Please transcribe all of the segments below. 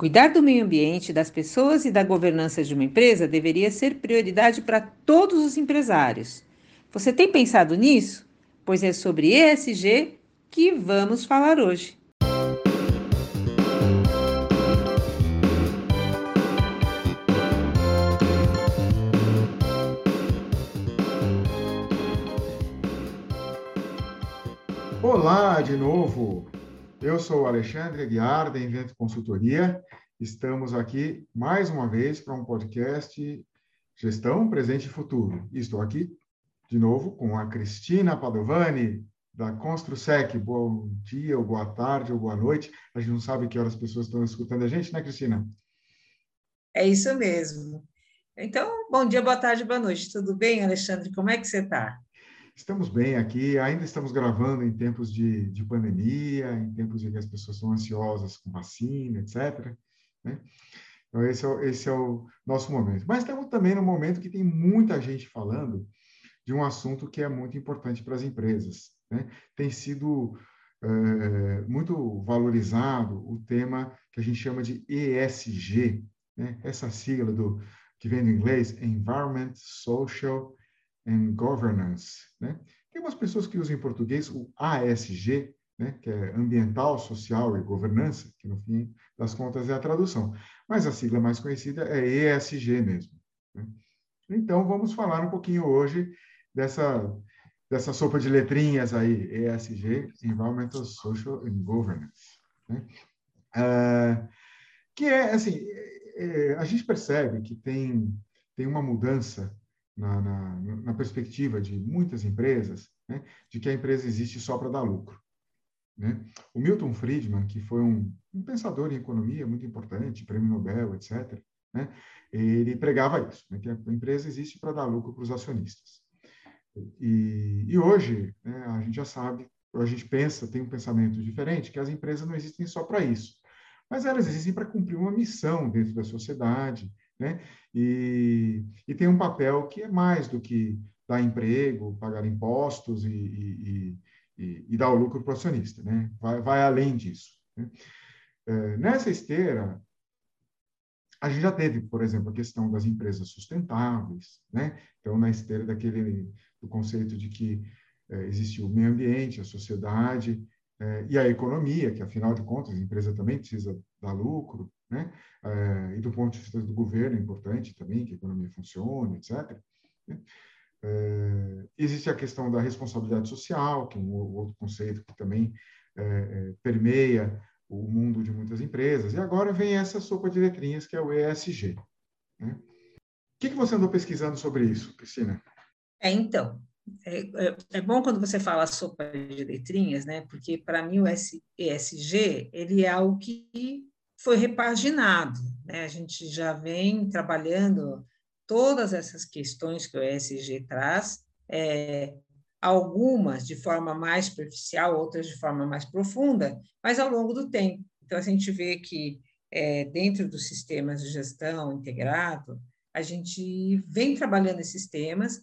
Cuidar do meio ambiente, das pessoas e da governança de uma empresa deveria ser prioridade para todos os empresários. Você tem pensado nisso? Pois é sobre ESG que vamos falar hoje. Olá de novo! Eu sou o Alexandre Aguiar, da Invento Consultoria. Estamos aqui mais uma vez para um podcast Gestão, Presente e Futuro. E estou aqui de novo com a Cristina Padovani, da Construsec. Bom dia, ou boa tarde, ou boa noite. A gente não sabe que horas as pessoas estão escutando a gente, né, Cristina? É isso mesmo. Então, bom dia, boa tarde, boa noite. Tudo bem, Alexandre? Como é que você está? Estamos bem aqui, ainda estamos gravando em tempos de, de pandemia, em tempos em que as pessoas estão ansiosas com vacina, etc. Né? Então, esse é, o, esse é o nosso momento. Mas estamos também no momento que tem muita gente falando de um assunto que é muito importante para as empresas. Né? Tem sido é, muito valorizado o tema que a gente chama de ESG, né? essa sigla do, que vem do inglês, Environment, Social and Governance. Né? Tem umas pessoas que usam em português o ASG, né? que é Ambiental, Social e Governança, que no fim das contas é a tradução. Mas a sigla mais conhecida é ESG mesmo. Né? Então, vamos falar um pouquinho hoje dessa, dessa sopa de letrinhas aí, ESG, Environmental, Social and Governance. Né? Uh, que é, assim, é, é, a gente percebe que tem, tem uma mudança na, na, na perspectiva de muitas empresas, né, de que a empresa existe só para dar lucro. Né? O Milton Friedman, que foi um, um, pensador em economia muito importante, prêmio Nobel, etc., né, ele pregava isso, né, que a empresa existe para dar lucro para os acionistas. E, e hoje, né, a gente já sabe, a gente pensa, tem um pensamento diferente, que as empresas não existem só para isso, mas elas existem para cumprir uma missão dentro da sociedade, né? E, e tem um papel que é mais do que dar emprego, pagar impostos e, e, e, e dar o lucro para o acionista, né? Vai, vai além disso. Né? É, nessa esteira, a gente já teve, por exemplo, a questão das empresas sustentáveis, né? Então, na esteira daquele do conceito de que é, existe o meio ambiente, a sociedade é, e a economia, que afinal de contas a empresa também precisa dar lucro, né? É, e do ponto de vista do governo é importante também que a economia funcione, etc. Né? É, existe a questão da responsabilidade social, que é um outro conceito que também é, permeia o mundo de muitas empresas. E agora vem essa sopa de letrinhas, que é o ESG. Né? O que, que você andou pesquisando sobre isso, Cristina? É, então, é, é, é, bom quando você fala sopa de letrinhas, né? Porque para mim o ESG ele é algo que foi repaginado. Né? A gente já vem trabalhando todas essas questões que o ESG traz, é, algumas de forma mais superficial, outras de forma mais profunda, mas ao longo do tempo. Então, a gente vê que é, dentro dos sistemas de gestão integrado, a gente vem trabalhando esses temas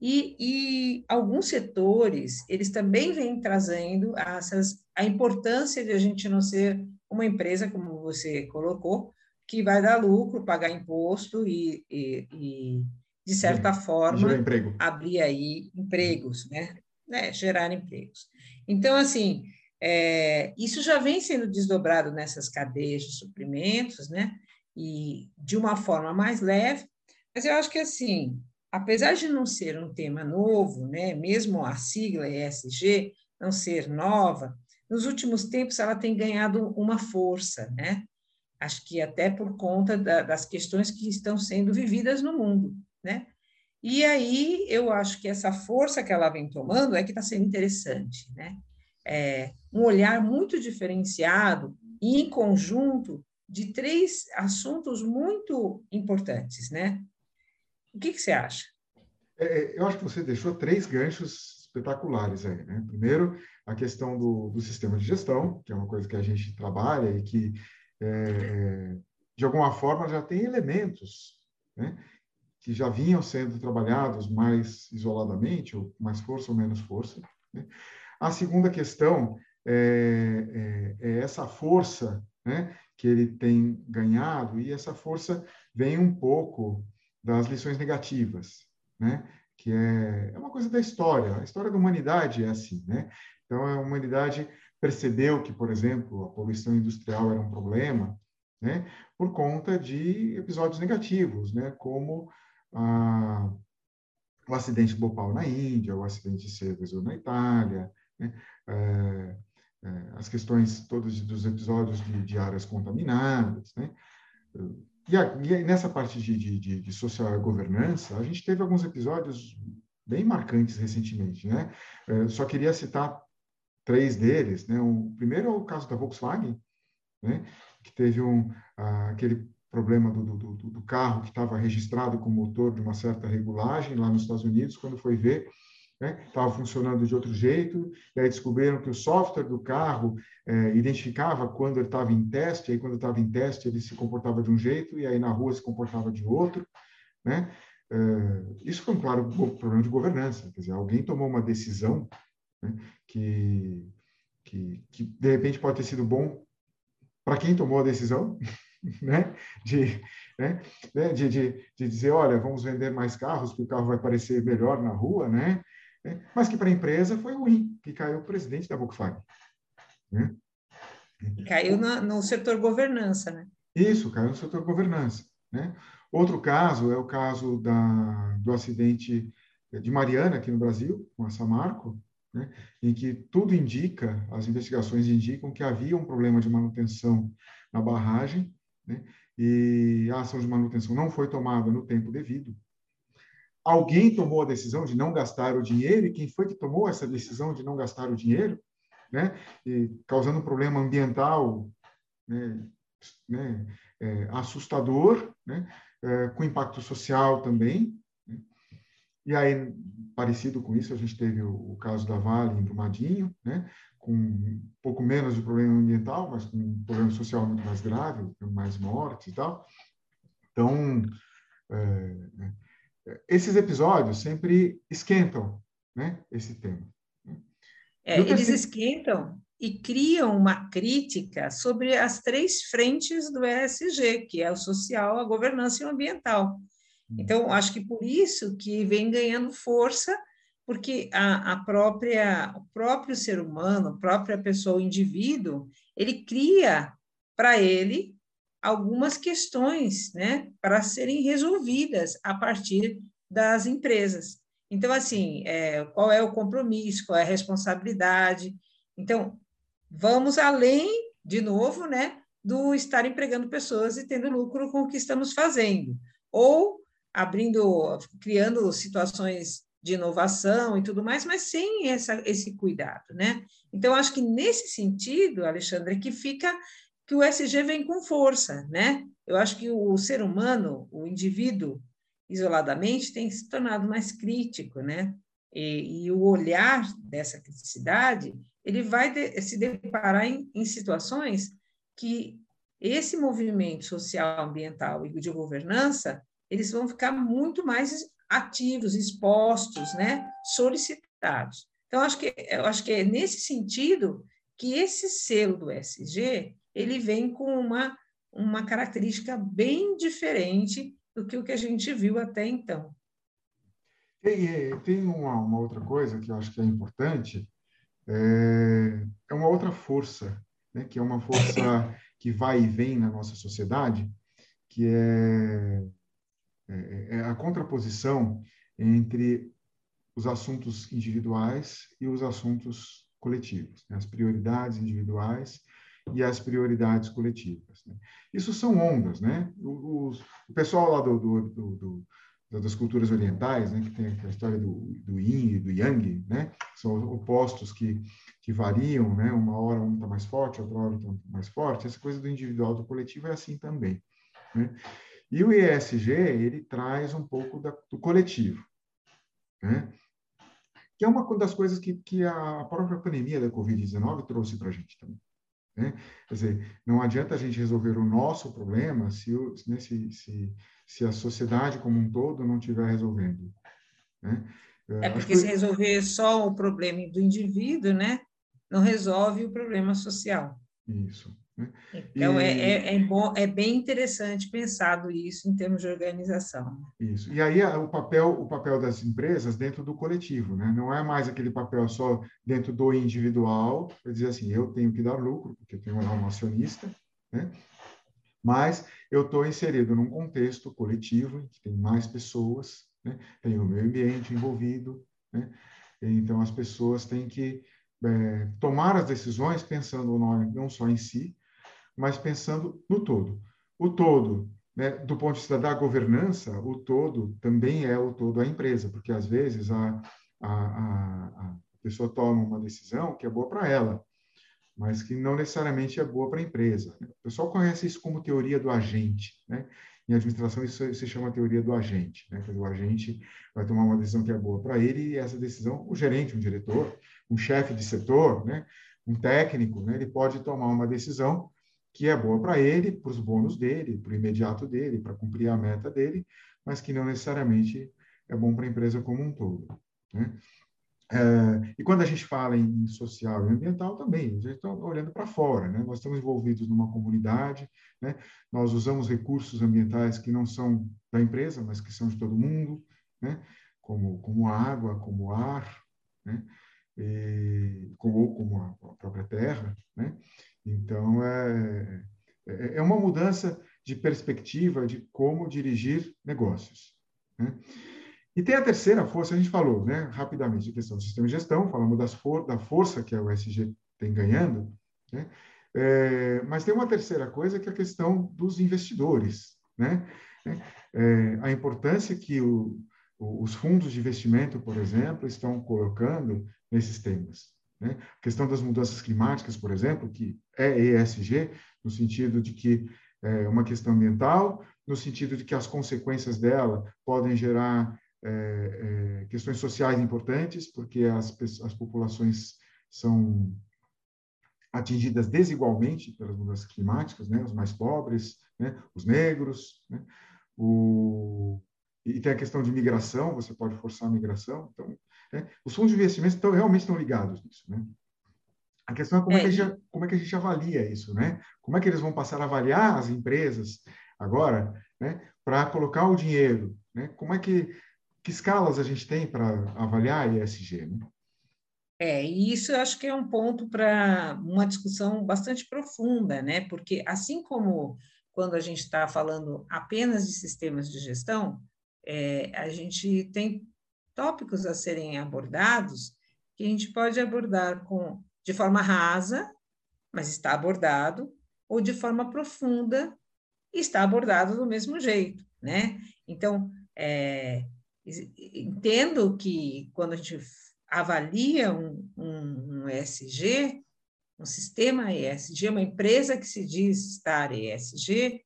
e, e, alguns setores, eles também vêm trazendo essas, a importância de a gente não ser uma empresa, como você colocou, que vai dar lucro, pagar imposto e, e, e de certa forma, abrir aí empregos, né? né? Gerar empregos. Então, assim, é, isso já vem sendo desdobrado nessas cadeias de suprimentos, né? E de uma forma mais leve, mas eu acho que, assim, apesar de não ser um tema novo, né? Mesmo a sigla ESG não ser nova, nos últimos tempos ela tem ganhado uma força, né? Acho que até por conta da, das questões que estão sendo vividas no mundo, né? E aí eu acho que essa força que ela vem tomando é que está sendo interessante, né? É um olhar muito diferenciado e em conjunto de três assuntos muito importantes, né? O que, que você acha? É, é eu acho que você deixou três ganchos espetaculares aí, né? Primeiro, a questão do, do sistema de gestão, que é uma coisa que a gente trabalha e que, é, é, de alguma forma, já tem elementos né, que já vinham sendo trabalhados mais isoladamente, ou mais força ou menos força. Né? A segunda questão é, é, é essa força né, que ele tem ganhado, e essa força vem um pouco das lições negativas, né? Que é, é uma coisa da história. A história da humanidade é assim. Né? Então, a humanidade percebeu que, por exemplo, a poluição industrial era um problema né? por conta de episódios negativos, né? como a, o acidente de Bhopal na Índia, o acidente de Seveso na Itália, né? é, é, as questões todas dos episódios de, de áreas contaminadas, né? E, a, e nessa parte de, de, de, social governança, a gente teve alguns episódios bem marcantes recentemente, né? É, só queria citar três deles, né? O primeiro é o caso da Volkswagen, né? Que teve um aquele problema do, do, do carro que estava registrado com motor de uma certa regulagem lá nos Estados Unidos, quando foi ver estava né? funcionando de outro jeito, e aí descobriram que o software do carro é, identificava quando ele estava em teste, aí quando estava em teste ele se comportava de um jeito, e aí na rua se comportava de outro, né? É, isso foi um claro problema de governança, quer dizer, alguém tomou uma decisão né, que, que, que, de repente pode ter sido bom para quem tomou a decisão, né? De, né? De, de, de dizer, olha, vamos vender mais carros, porque o carro vai parecer melhor na rua, né? Né? mas que para a empresa foi ruim, que caiu o presidente da Volkswagen. Né? Caiu no, no, setor governança, né? Isso, caiu no setor governança. Né? Outro caso é o caso da, do acidente de Mariana, aqui no Brasil, com a Samarco, né? em que tudo indica, as investigações indicam que havia um problema de manutenção na barragem, né? e a ação de manutenção não foi tomada no tempo devido alguém tomou a decisão de não gastar o dinheiro, e quem foi que tomou essa decisão de não gastar o dinheiro, né? E causando um problema ambiental né? né? É, assustador, né? É, com impacto social também. Né? E aí, parecido com isso, a gente teve o, o caso da Vale em Brumadinho, né? com um pouco menos de problema ambiental, mas com um problema social muito mais grave, mais mortes e tal. Então, é, né? Esses episódios sempre esquentam né, esse tema. É, eles esquentam e criam uma crítica sobre as três frentes do ESG, que é o social, a governança e o ambiental. Hum. Então, acho que por isso que vem ganhando força, porque a, a própria, o próprio ser humano, a própria pessoa, o indivíduo, ele cria para ele algumas questões né, para serem resolvidas a partir das empresas. Então, assim, é, qual é o compromisso, qual é a responsabilidade? Então, vamos além, de novo, né, do estar empregando pessoas e tendo lucro com o que estamos fazendo, ou abrindo, criando situações de inovação e tudo mais, mas sem essa, esse cuidado, né? Então, acho que nesse sentido, Alexandre, que fica que o SG vem com força, né? Eu acho que o ser humano, o indivíduo, isoladamente, tem se tornado mais crítico, né? E, e o olhar dessa criticidade, ele vai de, se deparar em, em situações que esse movimento social, ambiental e de governança, eles vão ficar muito mais ativos, expostos, né? Solicitados. Então, acho que, eu acho que é nesse sentido que esse selo do SG ele vem com uma, uma característica bem diferente do que o que a gente viu até então. Tem, tem uma, uma outra coisa que eu acho que é importante, é, é uma outra força, né, que é uma força que vai e vem na nossa sociedade, que é, é, é a contraposição entre os assuntos individuais e os assuntos coletivos, né? as prioridades individuais e as prioridades coletivas. Né? Isso são ondas, né? O, o pessoal lá do, do, do, do, das culturas orientais, né, que tem a história do, do Yin e do Yang, né? São opostos que, que variam, né? Uma hora um está mais forte, outra hora está mais forte. Essa coisa do individual do coletivo é assim também, né? E o ESG, ele traz um pouco da, do coletivo, né? que é uma das coisas que, que a própria pandemia da Covid-19 trouxe para a gente também. Né? Quer dizer, não adianta a gente resolver o nosso problema se, né, se, se, se a sociedade como um todo não estiver resolvendo. Né? É porque que... se resolver só o problema do indivíduo, né, não resolve o problema social. Isso. Né? Então, é, e... é, é, é, bom, é bem interessante pensado isso em termos de organização. Isso. E aí o papel, o papel das empresas dentro do coletivo, né? não é mais aquele papel só dentro do individual, para dizer assim, eu tenho que dar lucro, porque eu tenho um acionista, né? mas eu estou inserido num contexto coletivo, em que tem mais pessoas, né? tem o meio ambiente envolvido, né? então as pessoas têm que é, tomar as decisões pensando não, não só em si, mas pensando no todo. O todo, né, do ponto de vista da governança, o todo também é o todo da empresa, porque às vezes a, a, a, a pessoa toma uma decisão que é boa para ela, mas que não necessariamente é boa para a empresa. O pessoal conhece isso como teoria do agente. Né? Em administração, isso se chama teoria do agente. Né? O agente vai tomar uma decisão que é boa para ele e essa decisão, o gerente, um diretor, um chefe de setor, né? um técnico, né? ele pode tomar uma decisão que é boa para ele, para os bônus dele, para o imediato dele, para cumprir a meta dele, mas que não necessariamente é bom para a empresa como um todo. Né? É, e quando a gente fala em social e ambiental também, a gente está olhando para fora, né? Nós estamos envolvidos numa comunidade, né? Nós usamos recursos ambientais que não são da empresa, mas que são de todo mundo, né? Como como água, como ar, né? E, como como a própria terra, né? Então, é, é, é uma mudança de perspectiva de como dirigir negócios. Né? E tem a terceira força, a gente falou, né, rapidamente, a questão do sistema de gestão, falamos das for da força que a USG tem ganhando, né? É, mas tem uma terceira coisa que é a questão dos investidores, né? É, a importância que o, os fundos de investimento, por exemplo, estão colocando nesses temas. Né? A questão das mudanças climáticas, por exemplo, que é ESG, no sentido de que é uma questão ambiental, no sentido de que as consequências dela podem gerar é, é, questões sociais importantes, porque as, as populações são atingidas desigualmente pelas mudanças climáticas, né? os mais pobres, né? os negros, né? o, e tem a questão de migração, você pode forçar a migração, então né? Os fundos de investimento estão, realmente estão ligados nisso. Né? A questão é como é, é que a gente, como é que a gente avalia isso, né? Como é que eles vão passar a avaliar as empresas agora, né? Para colocar o dinheiro, né? Como é que que escalas a gente tem para avaliar ESG, né? É, e isso eu acho que é um ponto para uma discussão bastante profunda, né? Porque assim como quando a gente está falando apenas de sistemas de gestão, é, a gente tem tópicos a serem abordados que a gente pode abordar com de forma rasa, mas está abordado, ou de forma profunda está abordado do mesmo jeito, né? Então, é, entendo que quando a gente avalia um, um, um ESG, um sistema ESG, uma empresa que se diz estar ESG,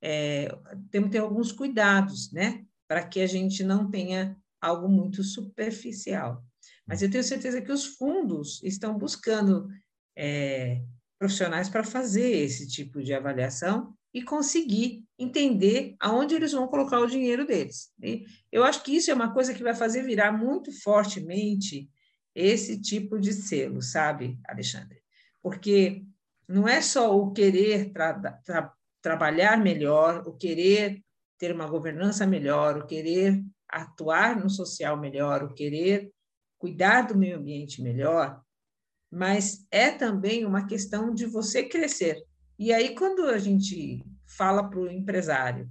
é, temos que ter alguns cuidados, né? Para que a gente não tenha algo muito superficial. Mas eu tenho certeza que os fundos estão buscando é, profissionais para fazer esse tipo de avaliação e conseguir entender aonde eles vão colocar o dinheiro deles. E eu acho que isso é uma coisa que vai fazer virar muito fortemente esse tipo de selo, sabe, Alexandre? Porque não é só o querer tra tra trabalhar melhor, o querer ter uma governança melhor, o querer atuar no social melhor, o querer cuidar do meio ambiente melhor, mas é também uma questão de você crescer. E aí, quando a gente fala para o empresário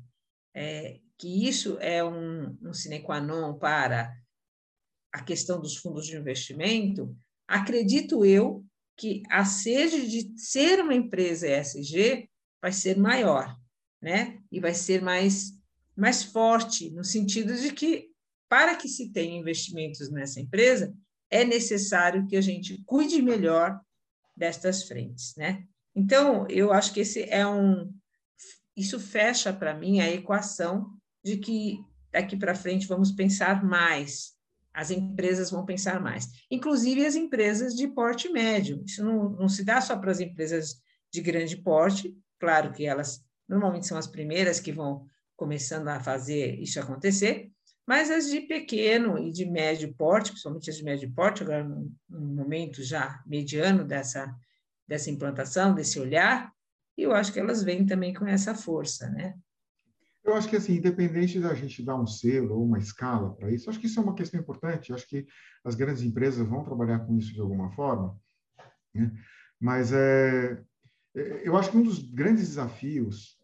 é, que isso é um, um sine qua non para a questão dos fundos de investimento, acredito eu que a sede de ser uma empresa ESG vai ser maior, né? E vai ser mais mais forte, no sentido de que, para que se tenha investimentos nessa empresa, é necessário que a gente cuide melhor destas frentes, né? Então, eu acho que esse é um isso fecha para mim a equação de que daqui para frente vamos pensar mais, as empresas vão pensar mais, inclusive as empresas de porte médio. Isso não, não se dá só para as empresas de grande porte, claro que elas normalmente são as primeiras que vão começando a fazer isso acontecer, mas as de pequeno e de médio porte, principalmente as de médio porte, agora num, momento já mediano dessa, dessa implantação, desse olhar, e eu acho que elas vêm também com essa força, né? Eu acho que, assim, independente da gente dar um selo ou uma escala para isso, acho que isso é uma questão importante. Acho que as grandes empresas vão trabalhar com isso de alguma forma. Né? Mas é eu acho que um dos grandes desafios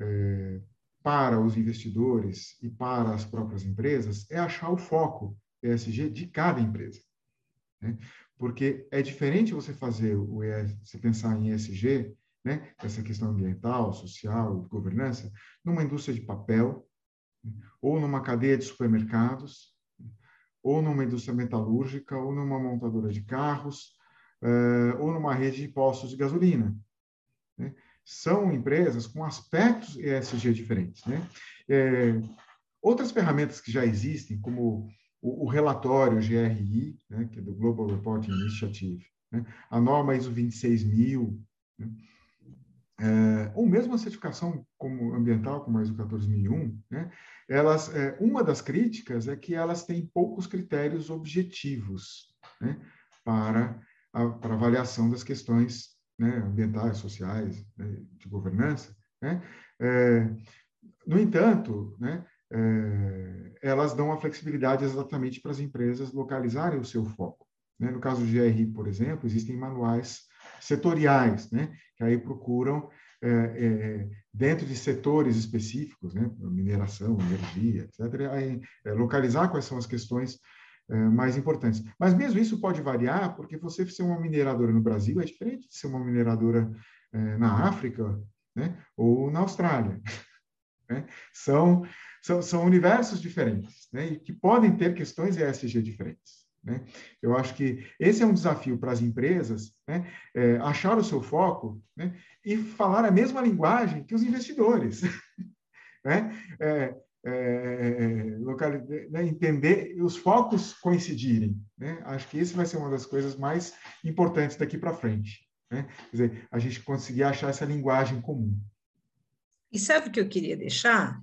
é, para os investidores e para as próprias empresas é achar o foco ESG de cada empresa. Né? Porque é diferente você fazer o ES, você pensar em ESG né, essa questão ambiental, social, governança, numa indústria de papel, ou numa cadeia de supermercados, ou numa indústria metalúrgica, ou numa montadora de carros, uh, ou numa rede de postos de gasolina. Né? São empresas com aspectos ESG diferentes. Né? É, outras ferramentas que já existem, como o, o relatório GRI, né, que é do Global Reporting Initiative, né? a norma ISO 26000, né? é, ou mesmo a certificação como ambiental, como a ISO 14001, né, elas, é, uma das críticas é que elas têm poucos critérios objetivos né, para, a, para avaliação das questões né, ambientais, sociais, né, de governança. Né. É, no entanto, né, é, elas dão a flexibilidade exatamente para as empresas localizarem o seu foco. Né. No caso do GRI, por exemplo, existem manuais setoriais, né? que aí procuram, é, é, dentro de setores específicos, né? mineração, energia, etc., aí, é, localizar quais são as questões mais importantes. Mas mesmo isso pode variar, porque você ser uma mineradora no Brasil é diferente de ser uma mineradora é, na África né? ou na Austrália. Né? São, são, são universos diferentes né? e que podem ter questões ESG diferentes. Né? Eu acho que esse é um desafio para as empresas, né? é, achar o seu foco né? e falar a mesma linguagem que os investidores. né? É, é, local, né? entender os focos coincidirem. Né? Acho que isso vai ser uma das coisas mais importantes daqui para frente. Né? Quer dizer, a gente conseguir achar essa linguagem comum. E sabe o que eu queria deixar,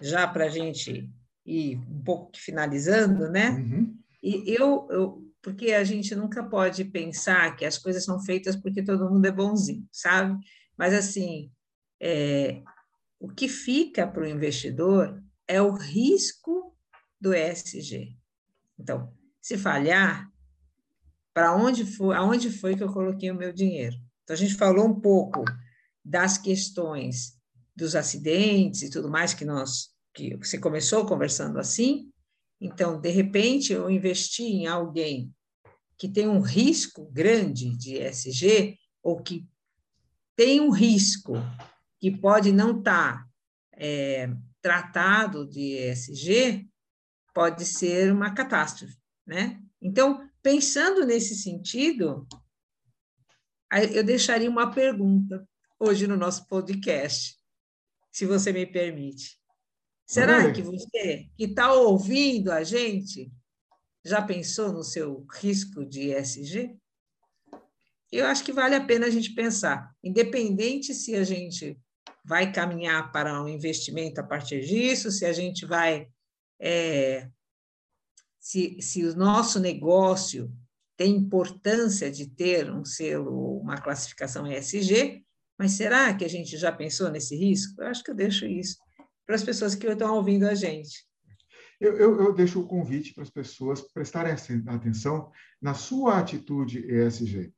já para a gente ir um pouco finalizando, né? Uhum. E eu, eu, porque a gente nunca pode pensar que as coisas são feitas porque todo mundo é bonzinho, sabe? Mas assim, é, o que fica para o investidor é o risco do ESG. Então, se falhar, para onde foi, aonde foi que eu coloquei o meu dinheiro? Então a gente falou um pouco das questões dos acidentes e tudo mais que nós que você começou conversando assim, então, de repente, eu investi em alguém que tem um risco grande de ESG ou que tem um risco que pode não estar tá, é, tratado de ESG, pode ser uma catástrofe, né? Então, pensando nesse sentido, eu deixaria uma pergunta hoje no nosso podcast, se você me permite. Será que você, que está ouvindo a gente, já pensou no seu risco de ESG? Eu acho que vale a pena a gente pensar, independente se a gente vai caminhar para um investimento a partir disso, se a gente vai. É, se, se o nosso negócio tem importância de ter um selo, uma classificação ESG, mas será que a gente já pensou nesse risco? Eu acho que eu deixo isso para as pessoas que estão ouvindo a gente? Eu, eu, eu deixo o convite para as pessoas prestarem atenção na sua atitude ESG.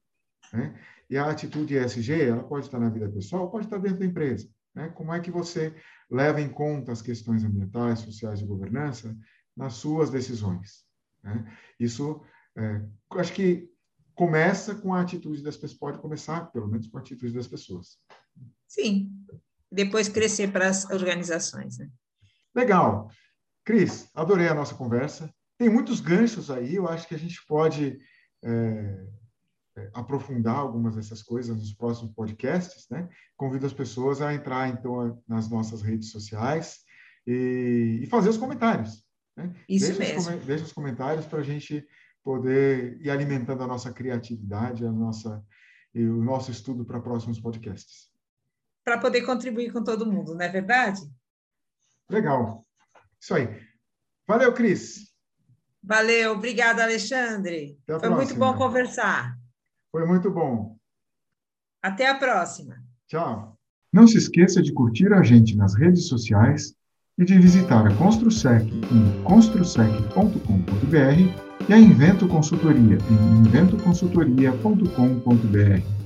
Né? E a atitude ESG, ela pode estar na vida pessoal, pode estar dentro da empresa. Né? Como é que você leva em conta as questões ambientais, sociais e governança nas suas decisões? Né? Isso, é, acho que começa com a atitude das pessoas, pode começar, pelo menos, com a atitude das pessoas. Sim, depois crescer para as organizações. Né? Legal. Cris, adorei a nossa conversa. Tem muitos ganchos aí, eu acho que a gente pode é, aprofundar algumas dessas coisas nos próximos podcasts. Né? Convido as pessoas a entrar, então, nas nossas redes sociais e, e fazer os comentários. Né? Isso deixa mesmo. Os, deixa os comentários para a gente poder ir alimentando a nossa criatividade, a nossa, e o nosso estudo para próximos podcasts para poder contribuir com todo mundo, não é verdade? Legal. Isso aí. Valeu, Cris. Valeu, obrigada, Alexandre. Foi próxima. muito bom conversar. Foi muito bom. Até a próxima. Tchau. Não se esqueça de curtir a gente nas redes sociais e de visitar a Construsec em construsec.com.br e a Invento Consultoria em inventoconsultoria.com.br.